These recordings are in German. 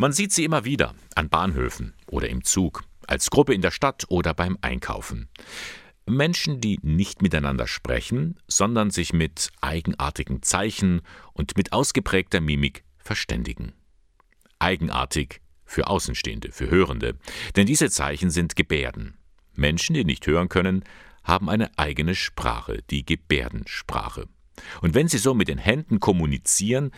Man sieht sie immer wieder an Bahnhöfen oder im Zug, als Gruppe in der Stadt oder beim Einkaufen. Menschen, die nicht miteinander sprechen, sondern sich mit eigenartigen Zeichen und mit ausgeprägter Mimik verständigen. Eigenartig für Außenstehende, für Hörende, denn diese Zeichen sind Gebärden. Menschen, die nicht hören können, haben eine eigene Sprache, die Gebärdensprache. Und wenn sie so mit den Händen kommunizieren,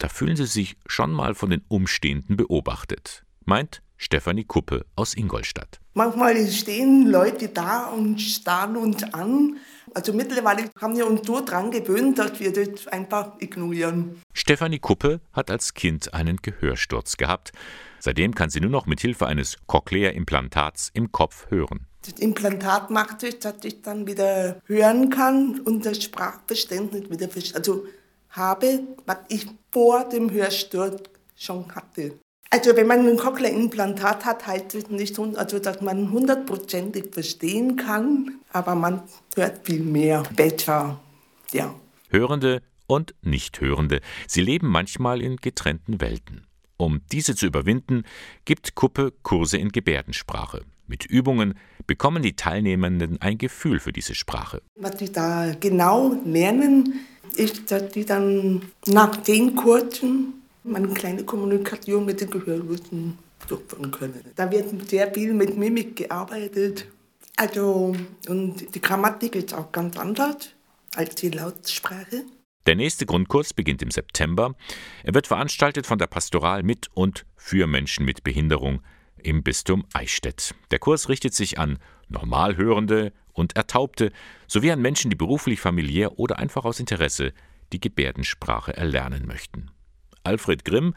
da fühlen sie sich schon mal von den Umstehenden beobachtet, meint Stefanie Kuppe aus Ingolstadt. Manchmal stehen Leute da und starren uns an. Also mittlerweile haben wir uns so dran gewöhnt, dass wir das einfach ignorieren. Stefanie Kuppe hat als Kind einen Gehörsturz gehabt. Seitdem kann sie nur noch mit Hilfe eines Cochlea-Implantats im Kopf hören. Das Implantat macht es, dass ich dann wieder hören kann und das Sprachverständnis wieder also habe, was ich vor dem Hörsturz schon hatte. Also wenn man ein Cochlea-Implantat hat, heißt es nicht, also dass man hundertprozentig verstehen kann, aber man hört viel mehr, besser, ja. Hörende und Nichthörende, sie leben manchmal in getrennten Welten. Um diese zu überwinden, gibt Kuppe Kurse in Gebärdensprache. Mit Übungen bekommen die Teilnehmenden ein Gefühl für diese Sprache. Was sie da genau lernen, ist, dass sie dann nach zehn Kursen eine kleine Kommunikation mit den Gehörlosen durchführen können. Da wird sehr viel mit Mimik gearbeitet. Also, und die Grammatik ist auch ganz anders als die Lautsprache. Der nächste Grundkurs beginnt im September. Er wird veranstaltet von der Pastoral mit und für Menschen mit Behinderung im Bistum Eichstätt. Der Kurs richtet sich an Normalhörende und Ertaubte sowie an Menschen, die beruflich, familiär oder einfach aus Interesse die Gebärdensprache erlernen möchten. Alfred Grimm,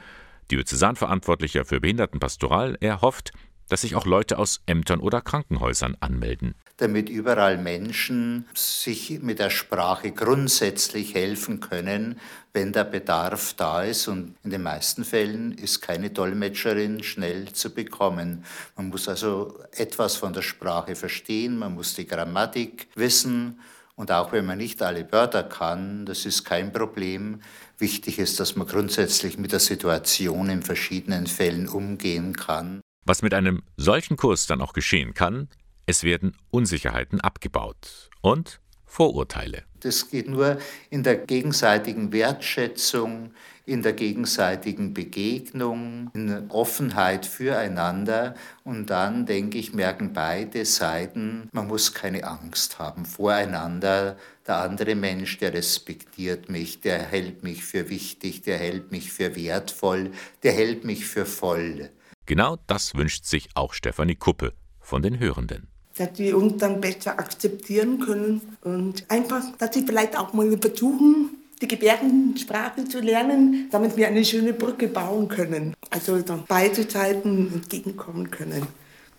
Diözesanverantwortlicher für Behindertenpastoral, er hofft, dass sich auch Leute aus Ämtern oder Krankenhäusern anmelden. Damit überall Menschen sich mit der Sprache grundsätzlich helfen können, wenn der Bedarf da ist. Und in den meisten Fällen ist keine Dolmetscherin schnell zu bekommen. Man muss also etwas von der Sprache verstehen, man muss die Grammatik wissen. Und auch wenn man nicht alle Wörter kann, das ist kein Problem. Wichtig ist, dass man grundsätzlich mit der Situation in verschiedenen Fällen umgehen kann. Was mit einem solchen Kurs dann auch geschehen kann, es werden Unsicherheiten abgebaut und Vorurteile. Das geht nur in der gegenseitigen Wertschätzung, in der gegenseitigen Begegnung, in Offenheit füreinander. Und dann, denke ich, merken beide Seiten, man muss keine Angst haben voreinander. Der andere Mensch, der respektiert mich, der hält mich für wichtig, der hält mich für wertvoll, der hält mich für voll. Genau das wünscht sich auch Stefanie Kuppe von den Hörenden. Dass sie uns dann besser akzeptieren können und einfach, dass sie vielleicht auch mal versuchen, die Gebärdensprache zu lernen, damit wir eine schöne Brücke bauen können. Also dann beide Seiten entgegenkommen können.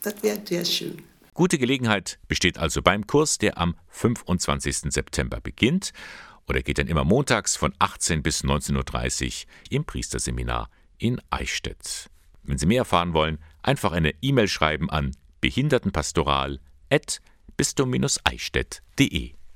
Das wäre sehr schön. Gute Gelegenheit besteht also beim Kurs, der am 25. September beginnt oder geht dann immer montags von 18 bis 19.30 Uhr im Priesterseminar in Eichstätt. Wenn Sie mehr erfahren wollen, einfach eine E-Mail schreiben an behindertenpastoral.bistum-eichstätt.de.